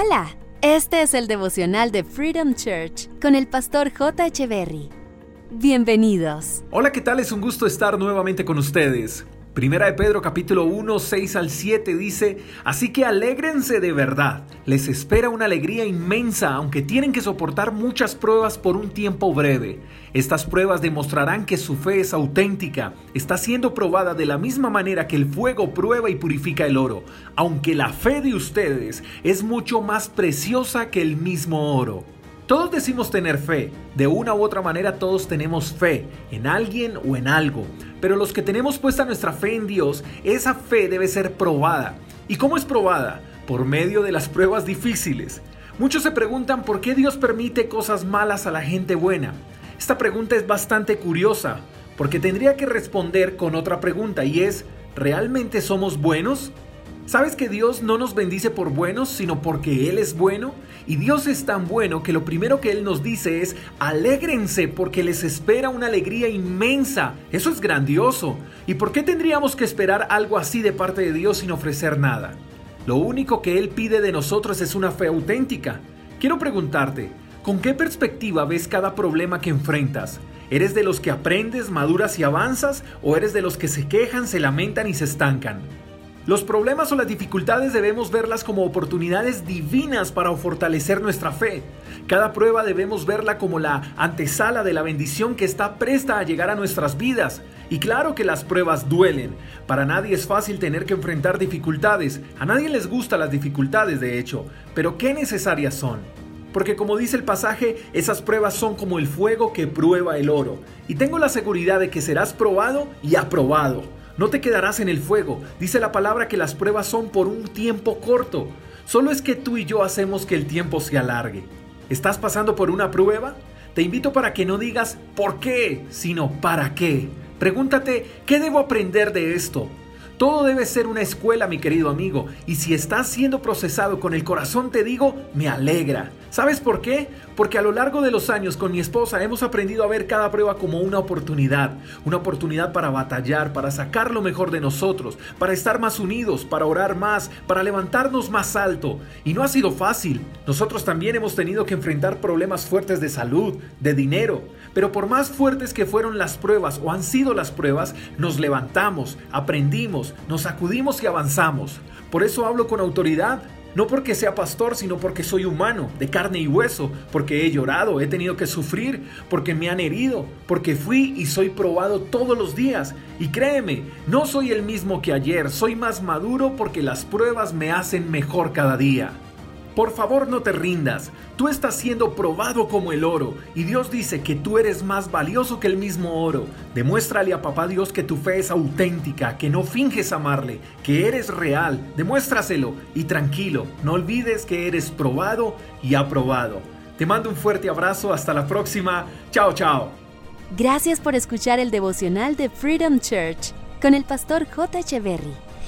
Hola, este es el devocional de Freedom Church con el pastor J. Berry. Bienvenidos. Hola, ¿qué tal? Es un gusto estar nuevamente con ustedes. Primera de Pedro capítulo 1, 6 al 7 dice, Así que alégrense de verdad, les espera una alegría inmensa aunque tienen que soportar muchas pruebas por un tiempo breve. Estas pruebas demostrarán que su fe es auténtica, está siendo probada de la misma manera que el fuego prueba y purifica el oro, aunque la fe de ustedes es mucho más preciosa que el mismo oro. Todos decimos tener fe, de una u otra manera todos tenemos fe, en alguien o en algo, pero los que tenemos puesta nuestra fe en Dios, esa fe debe ser probada. ¿Y cómo es probada? Por medio de las pruebas difíciles. Muchos se preguntan por qué Dios permite cosas malas a la gente buena. Esta pregunta es bastante curiosa, porque tendría que responder con otra pregunta y es, ¿realmente somos buenos? ¿Sabes que Dios no nos bendice por buenos, sino porque Él es bueno? Y Dios es tan bueno que lo primero que Él nos dice es, alégrense porque les espera una alegría inmensa. Eso es grandioso. ¿Y por qué tendríamos que esperar algo así de parte de Dios sin ofrecer nada? Lo único que Él pide de nosotros es una fe auténtica. Quiero preguntarte, ¿con qué perspectiva ves cada problema que enfrentas? ¿Eres de los que aprendes, maduras y avanzas? ¿O eres de los que se quejan, se lamentan y se estancan? Los problemas o las dificultades debemos verlas como oportunidades divinas para fortalecer nuestra fe. Cada prueba debemos verla como la antesala de la bendición que está presta a llegar a nuestras vidas. Y claro que las pruebas duelen. Para nadie es fácil tener que enfrentar dificultades. A nadie les gustan las dificultades, de hecho. Pero qué necesarias son. Porque como dice el pasaje, esas pruebas son como el fuego que prueba el oro. Y tengo la seguridad de que serás probado y aprobado. No te quedarás en el fuego. Dice la palabra que las pruebas son por un tiempo corto. Solo es que tú y yo hacemos que el tiempo se alargue. ¿Estás pasando por una prueba? Te invito para que no digas ¿por qué? sino ¿para qué? Pregúntate ¿qué debo aprender de esto? Todo debe ser una escuela, mi querido amigo, y si estás siendo procesado con el corazón, te digo, me alegra. ¿Sabes por qué? Porque a lo largo de los años con mi esposa hemos aprendido a ver cada prueba como una oportunidad, una oportunidad para batallar, para sacar lo mejor de nosotros, para estar más unidos, para orar más, para levantarnos más alto. Y no ha sido fácil. Nosotros también hemos tenido que enfrentar problemas fuertes de salud, de dinero, pero por más fuertes que fueron las pruebas o han sido las pruebas, nos levantamos, aprendimos, nos sacudimos y avanzamos. Por eso hablo con autoridad no porque sea pastor, sino porque soy humano, de carne y hueso, porque he llorado, he tenido que sufrir, porque me han herido, porque fui y soy probado todos los días. Y créeme, no soy el mismo que ayer, soy más maduro porque las pruebas me hacen mejor cada día. Por favor no te rindas, tú estás siendo probado como el oro y Dios dice que tú eres más valioso que el mismo oro. Demuéstrale a papá Dios que tu fe es auténtica, que no finges amarle, que eres real, demuéstraselo y tranquilo, no olvides que eres probado y aprobado. Te mando un fuerte abrazo, hasta la próxima, chao chao. Gracias por escuchar el devocional de Freedom Church con el pastor J. Echeverry.